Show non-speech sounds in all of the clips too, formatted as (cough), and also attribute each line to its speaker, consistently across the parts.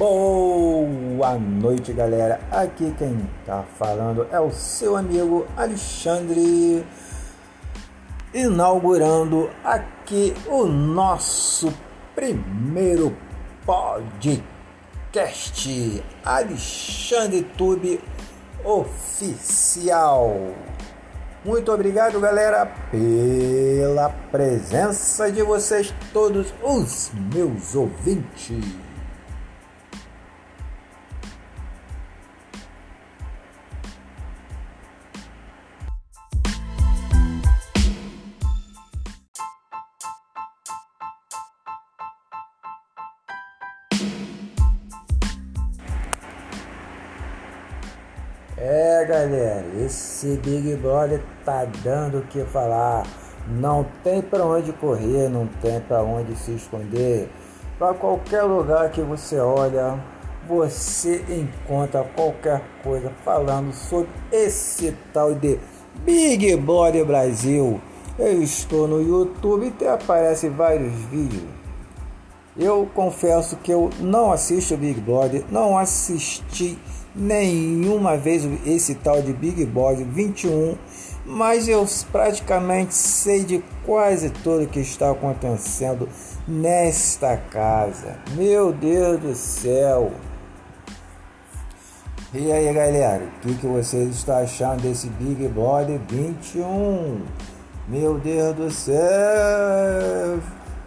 Speaker 1: Boa noite, galera. Aqui quem tá falando é o seu amigo Alexandre, inaugurando aqui o nosso primeiro podcast Alexandre Tube Oficial. Muito obrigado, galera, pela presença de vocês todos os meus ouvintes. Esse Big Brother tá dando o que falar. Não tem para onde correr, não tem para onde se esconder. Para qualquer lugar que você olha, você encontra qualquer coisa falando sobre esse tal de Big Brother Brasil. Eu estou no YouTube e aparecem vários vídeos. Eu confesso que eu não assisto Big Brother, não assisti nenhuma vez esse tal de Big Brother 21, mas eu praticamente sei de quase tudo que está acontecendo nesta casa. Meu Deus do céu! E aí galera, o que, que vocês estão achando desse Big Brother 21? Meu Deus do céu!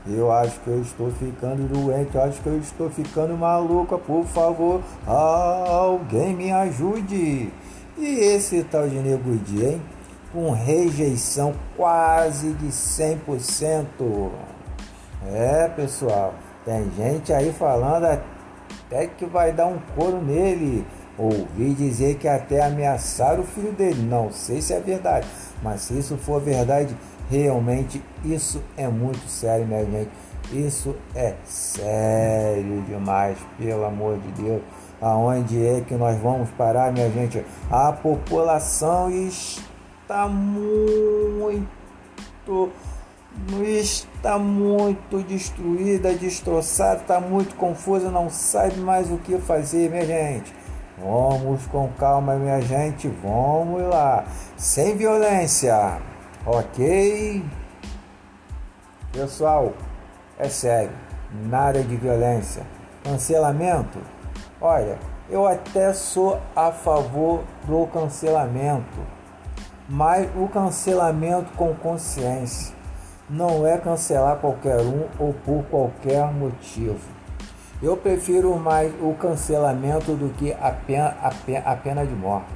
Speaker 1: Eu acho que eu estou ficando doente, acho que eu estou ficando maluca. Por favor, alguém me ajude. E esse tal de Nego Dia, hein? Com rejeição quase de 100%. É, pessoal, tem gente aí falando até que vai dar um couro nele. Ouvi dizer que até ameaçaram o filho dele. Não sei se é verdade, mas se isso for verdade, Realmente isso é muito sério, minha gente. Isso é sério demais, pelo amor de Deus. Aonde é que nós vamos parar, minha gente? A população está muito está muito destruída, destroçada, está muito confusa, não sabe mais o que fazer, minha gente. Vamos com calma, minha gente, vamos lá, sem violência. Ok? Pessoal, é sério, nada de violência. Cancelamento? Olha, eu até sou a favor do cancelamento, mas o cancelamento com consciência não é cancelar qualquer um ou por qualquer motivo. Eu prefiro mais o cancelamento do que a pena, a pena, a pena de morte.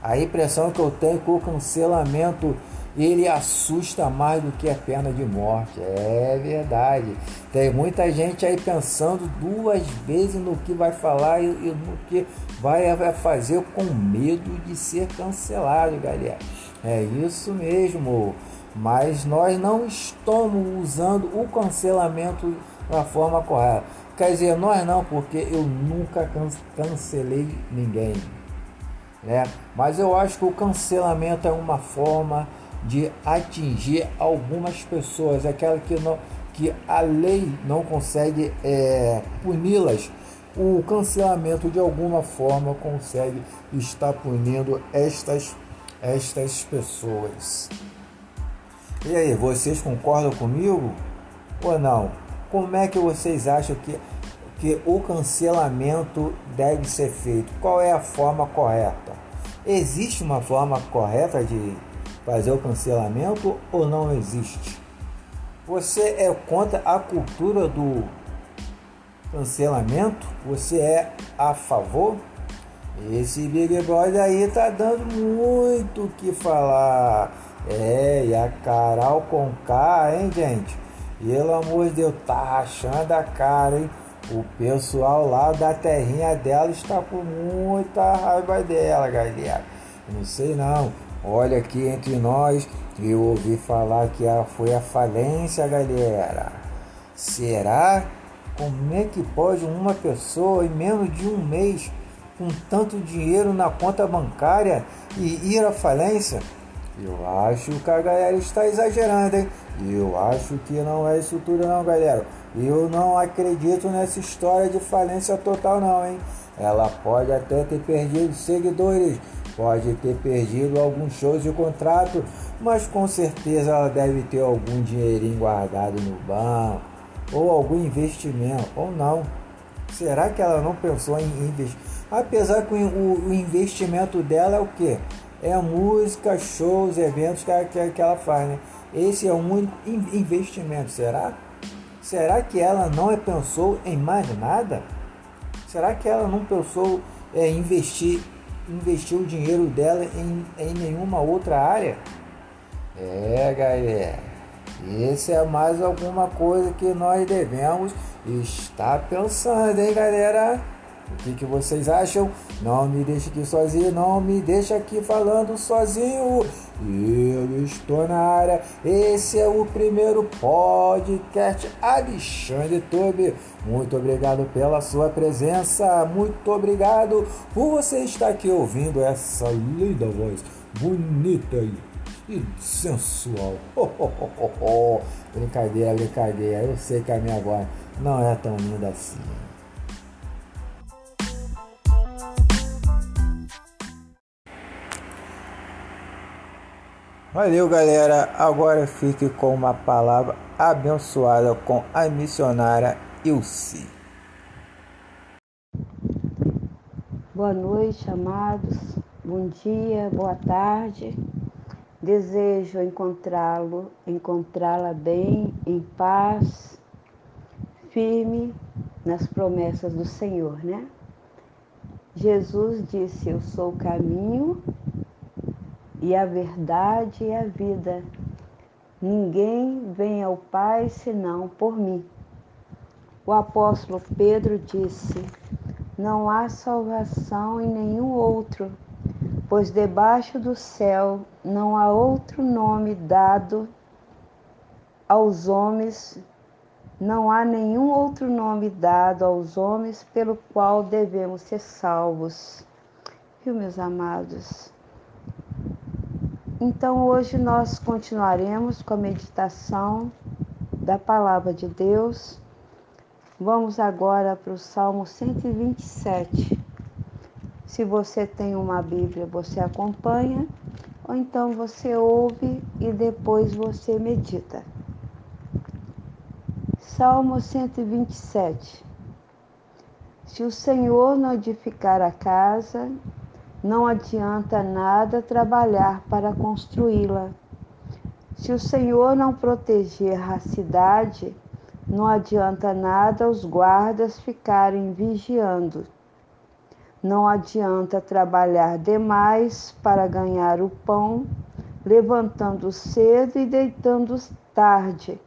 Speaker 1: A impressão que eu tenho é que o cancelamento ele assusta mais do que a pena de morte. É verdade. Tem muita gente aí pensando duas vezes no que vai falar e, no que vai, vai fazer com medo de ser cancelado, galera. É isso mesmo. Mas nós não estamos usando o cancelamento da forma correta. Quer dizer, nós não, porque eu nunca cancelei ninguém. Né? Mas eu acho que o cancelamento é uma forma de atingir algumas pessoas, aquela que, não, que a lei não consegue é, puni-las. O cancelamento de alguma forma consegue estar punindo estas, estas pessoas. E aí, vocês concordam comigo ou não? Como é que vocês acham que, que o cancelamento deve ser feito? Qual é a forma correta? Existe uma forma correta de fazer o cancelamento ou não existe? Você é contra a cultura do cancelamento? Você é a favor? Esse Big Brother aí tá dando muito o que falar. É, e a Carol com K, hein, gente? Pelo amor de Deus, tá rachando a cara, hein? O pessoal lá da terrinha dela está com muita raiva dela, galera. Não sei não. Olha aqui entre nós, eu ouvi falar que foi a falência, galera. Será? Como é que pode uma pessoa em menos de um mês com tanto dinheiro na conta bancária e ir à falência? Eu acho que a galera está exagerando, hein? Eu acho que não é isso tudo não, galera. Eu não acredito nessa história de falência total não, hein? Ela pode até ter perdido seguidores, pode ter perdido alguns shows de contrato, mas com certeza ela deve ter algum dinheirinho guardado no banco, ou algum investimento, ou não. Será que ela não pensou em investir? Apesar que o, investimento dela é o que? É música, shows, eventos que, que, que ela faz, né? Esse é o único investimento, será? Será que ela não pensou em mais nada? Será que ela não pensou em investir, investir o dinheiro dela em, em nenhuma outra área? É, galera. Isso é mais alguma coisa que nós devemos estar pensando, hein, galera? O que, que vocês acham? Não me deixe aqui sozinho, não me deixe aqui falando sozinho. Eu estou na área. Esse é o primeiro podcast Alexandre Tobe. Muito obrigado pela sua presença. Muito obrigado por você estar aqui ouvindo essa linda voz bonita e sensual. Oh, oh, oh, oh. Brincadeira, brincadeira. Eu sei que a minha voz não é tão linda assim. Valeu, galera. Agora fique com uma palavra abençoada com a missionária Ilse.
Speaker 2: Boa noite, amados. Bom dia, boa tarde. Desejo encontrá-lo, encontrá-la bem, em paz, firme nas promessas do Senhor, né? Jesus disse: Eu sou o caminho, e a verdade e a vida. Ninguém vem ao Pai senão por mim. O apóstolo Pedro disse: Não há salvação em nenhum outro, pois debaixo do céu não há outro nome dado aos homens, não há nenhum outro nome dado aos homens pelo qual devemos ser salvos. Viu, meus amados? Então hoje nós continuaremos com a meditação da palavra de Deus. Vamos agora para o Salmo 127. Se você tem uma Bíblia, você acompanha, ou então você ouve e depois você medita. Salmo 127. Se o Senhor não edificar a casa, não adianta nada trabalhar para construí-la. Se o Senhor não proteger a cidade, não adianta nada os guardas ficarem vigiando. Não adianta trabalhar demais para ganhar o pão, levantando cedo e deitando tarde,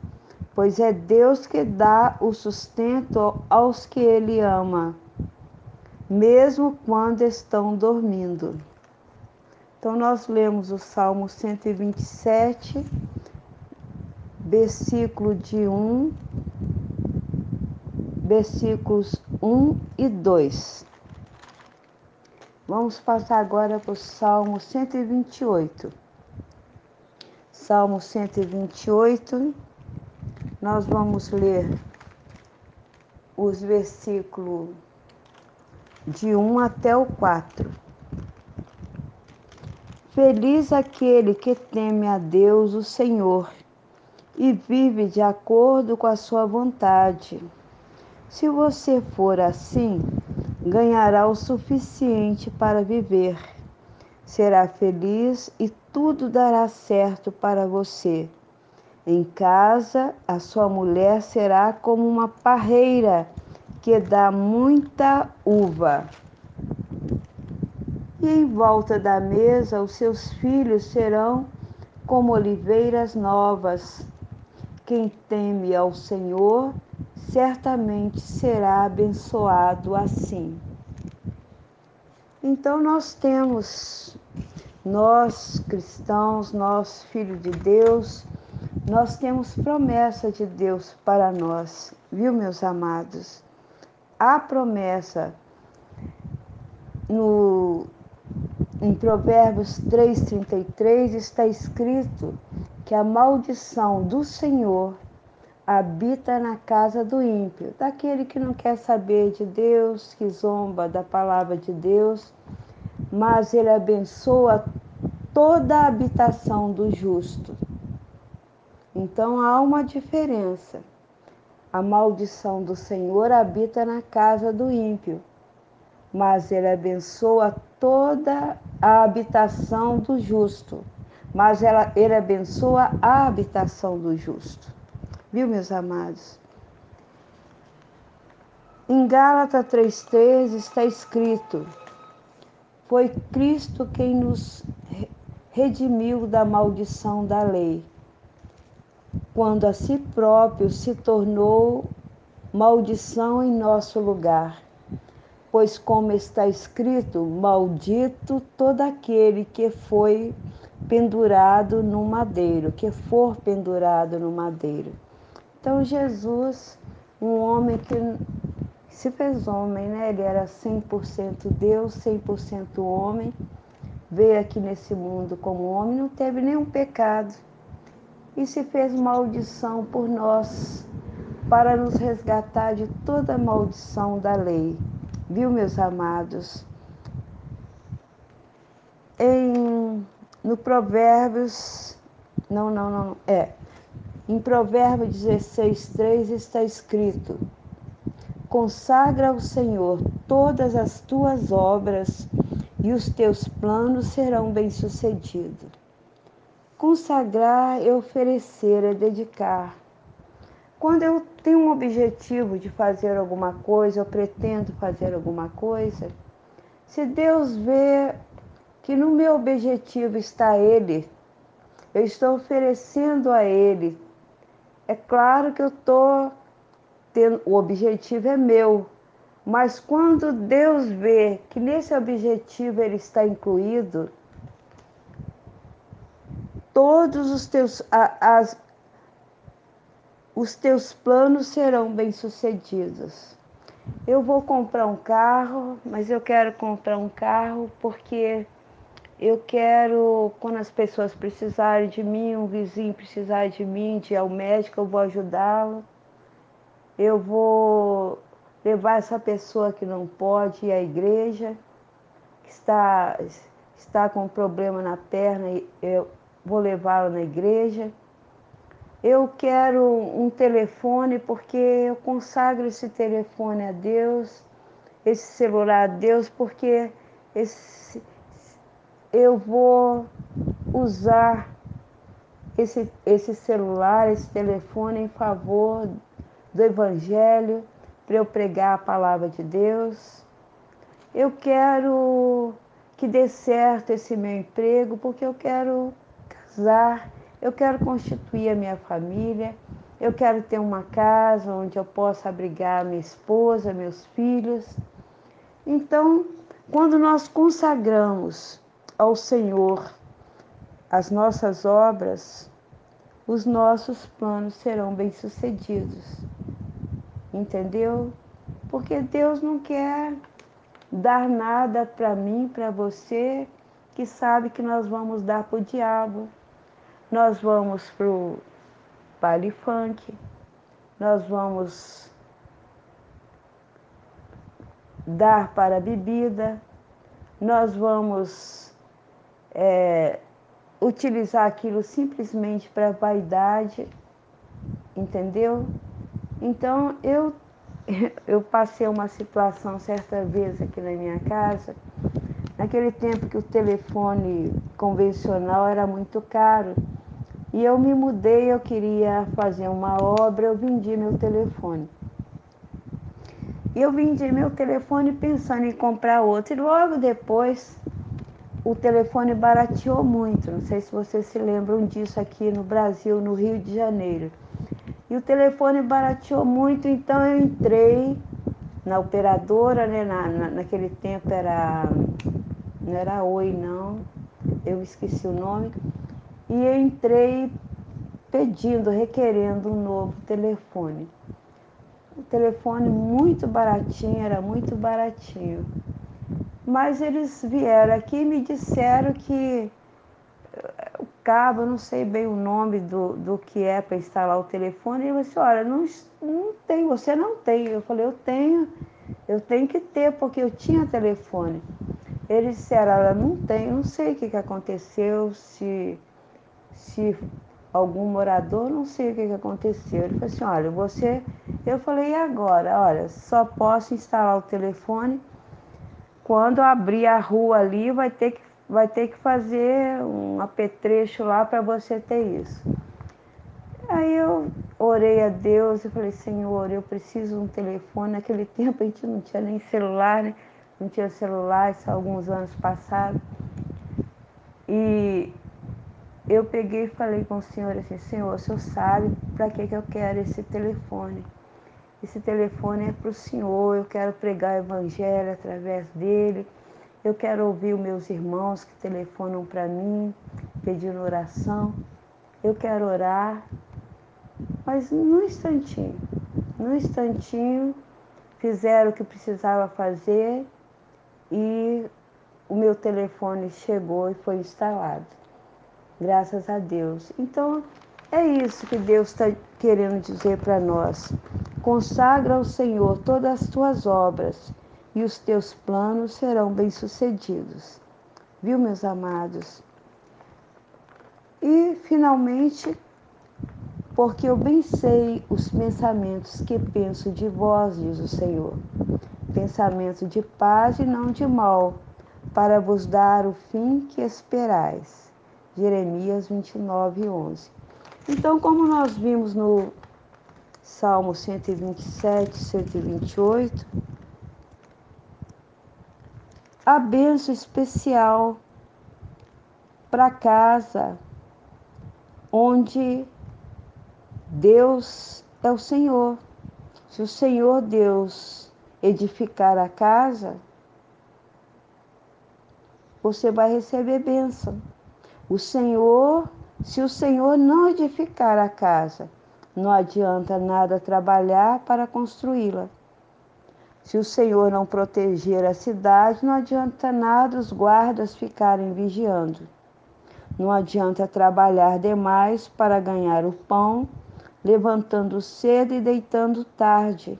Speaker 2: pois é Deus que dá o sustento aos que Ele ama mesmo quando estão dormindo. Então, nós lemos o Salmo 127, versículo de 1, versículos 1 e 2. Vamos passar agora para o Salmo 128. Salmo 128, nós vamos ler os versículos de 1 até o 4. Feliz aquele que teme a Deus, o Senhor, e vive de acordo com a sua vontade. Se você for assim, ganhará o suficiente para viver. Será feliz e tudo dará certo para você. Em casa, a sua mulher será como uma parreira que dá muita uva. E em volta da mesa os seus filhos serão como oliveiras novas. Quem teme ao Senhor certamente será abençoado assim. Então nós temos, nós cristãos, nós filhos de Deus, nós temos promessa de Deus para nós, viu, meus amados? A promessa no em Provérbios 3,33 está escrito que a maldição do Senhor habita na casa do ímpio, daquele que não quer saber de Deus, que zomba da palavra de Deus, mas ele abençoa toda a habitação do justo. Então há uma diferença. A maldição do Senhor habita na casa do ímpio, mas ele abençoa toda a habitação do justo. Mas ela, ele abençoa a habitação do justo. Viu, meus amados? Em Gálatas 3,3 está escrito: Foi Cristo quem nos redimiu da maldição da lei, quando a si próprio se tornou maldição em nosso lugar. Pois, como está escrito, maldito todo aquele que foi pendurado no madeiro, que for pendurado no madeiro. Então Jesus, um homem que se fez homem, né? Ele era 100% Deus, 100% homem, veio aqui nesse mundo como homem, não teve nenhum pecado e se fez maldição por nós para nos resgatar de toda maldição da lei. Viu, meus amados? Em no Provérbios, não, não, não, é, em Provérbios 16, 3 está escrito: Consagra ao Senhor todas as tuas obras e os teus planos serão bem-sucedidos. Consagrar é oferecer, é dedicar. Quando eu tenho um objetivo de fazer alguma coisa, eu pretendo fazer alguma coisa, se Deus vê que no meu objetivo está Ele, eu estou oferecendo a Ele é claro que eu estou tendo, o objetivo é meu, mas quando Deus vê que nesse objetivo ele está incluído, todos os teus, as, os teus planos serão bem-sucedidos. Eu vou comprar um carro, mas eu quero comprar um carro porque eu quero, quando as pessoas precisarem de mim, um vizinho precisar de mim, de ir ao médico, eu vou ajudá-lo. Eu vou levar essa pessoa que não pode ir à igreja, que está, está com um problema na perna, eu vou levá-lo na igreja. Eu quero um telefone porque eu consagro esse telefone a Deus, esse celular a Deus, porque esse eu vou usar esse, esse celular, esse telefone em favor do Evangelho, para eu pregar a palavra de Deus. Eu quero que dê certo esse meu emprego, porque eu quero casar, eu quero constituir a minha família, eu quero ter uma casa onde eu possa abrigar minha esposa, meus filhos. Então, quando nós consagramos ao Senhor as nossas obras, os nossos planos serão bem-sucedidos. Entendeu? Porque Deus não quer dar nada para mim, para você, que sabe que nós vamos dar para o diabo. Nós vamos para o baile funk, nós vamos dar para a bebida, nós vamos é, utilizar aquilo simplesmente para vaidade, entendeu? Então eu (laughs) eu passei uma situação certa vez aqui na minha casa, naquele tempo que o telefone convencional era muito caro. E eu me mudei, eu queria fazer uma obra, eu vendi meu telefone. E eu vendi meu telefone pensando em comprar outro. E logo depois o telefone barateou muito. Não sei se vocês se lembram disso aqui no Brasil, no Rio de Janeiro. E o telefone barateou muito, então eu entrei na operadora, né? Na, na, naquele tempo era. Não era Oi, não. Eu esqueci o nome. E eu entrei pedindo, requerendo um novo telefone. O telefone muito baratinho, era muito baratinho. Mas eles vieram aqui e me disseram que eh, o cabo, eu não sei bem o nome do, do que é para instalar o telefone. Ele disse, olha, não, não tem, você não tem. Eu falei, eu tenho, eu tenho que ter, porque eu tinha telefone. Eles disseram, ela não tem, não sei o que, que aconteceu, se, se algum morador, não sei o que, que aconteceu. Ele falou assim, olha, você. Eu falei, e agora? Olha, só posso instalar o telefone. Quando abrir a rua ali, vai ter que, vai ter que fazer um apetrecho lá para você ter isso. Aí eu orei a Deus e falei, Senhor, eu preciso de um telefone. Naquele (laughs) tempo a gente não tinha nem celular, né? Não tinha celular, isso há alguns anos passados. E eu peguei e falei com o senhor assim, senhor, o senhor sabe para que, que eu quero esse telefone. Esse telefone é para o senhor, eu quero pregar o evangelho através dele. Eu quero ouvir os meus irmãos que telefonam para mim, pedindo oração. Eu quero orar. Mas num instantinho, num instantinho, fizeram o que precisava fazer e o meu telefone chegou e foi instalado. Graças a Deus. Então, é isso que Deus está querendo dizer para nós. Consagra ao Senhor todas as tuas obras e os teus planos serão bem-sucedidos. Viu, meus amados? E, finalmente, porque eu bem sei os pensamentos que penso de vós, diz o Senhor. Pensamento de paz e não de mal, para vos dar o fim que esperais. Jeremias 29, 11. Então, como nós vimos no Salmo 127, 128, a benção especial para casa onde Deus é o Senhor. Se o Senhor Deus edificar a casa, você vai receber bênção. O Senhor, se o Senhor não edificar a casa, não adianta nada trabalhar para construí-la. Se o Senhor não proteger a cidade, não adianta nada os guardas ficarem vigiando. Não adianta trabalhar demais para ganhar o pão, levantando cedo e deitando tarde,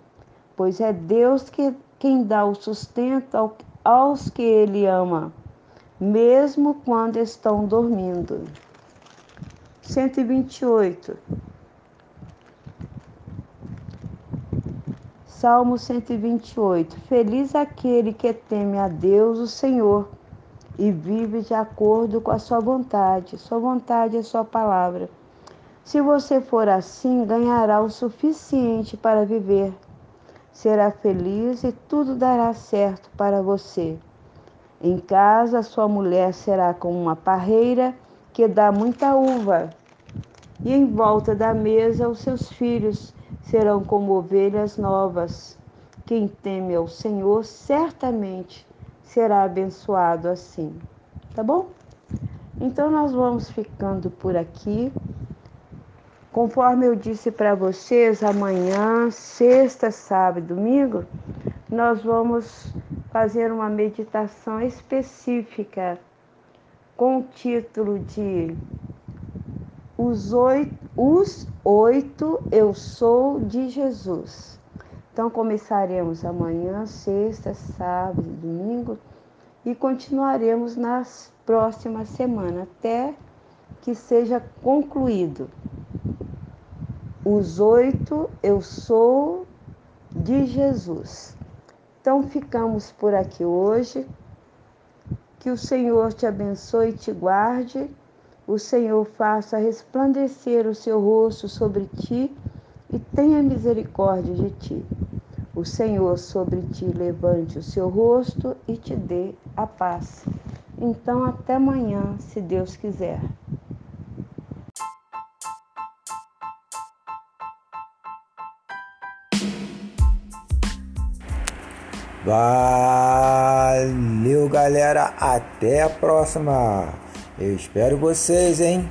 Speaker 2: pois é Deus que, quem dá o sustento aos que Ele ama mesmo quando estão dormindo. 128. Salmo 128. Feliz aquele que teme a Deus, o Senhor, e vive de acordo com a sua vontade. Sua vontade é sua palavra. Se você for assim, ganhará o suficiente para viver. Será feliz e tudo dará certo para você. Em casa, sua mulher será como uma parreira que dá muita uva, e em volta da mesa os seus filhos serão como ovelhas novas. Quem teme ao Senhor certamente será abençoado assim. Tá bom? Então nós vamos ficando por aqui. Conforme eu disse para vocês, amanhã, sexta, sábado e domingo, nós vamos fazer uma meditação específica com o título de Os Oito, os oito Eu Sou de Jesus. Então começaremos amanhã, sexta, sábado domingo e continuaremos nas próximas semanas até que seja concluído. Os oito Eu Sou de Jesus. Então ficamos por aqui hoje. Que o Senhor te abençoe e te guarde. O Senhor faça resplandecer o seu rosto sobre ti e tenha misericórdia de ti. O Senhor sobre ti levante o seu rosto e te dê a paz. Então, até amanhã, se Deus quiser.
Speaker 1: Valeu, galera. Até a próxima. Eu espero vocês, hein?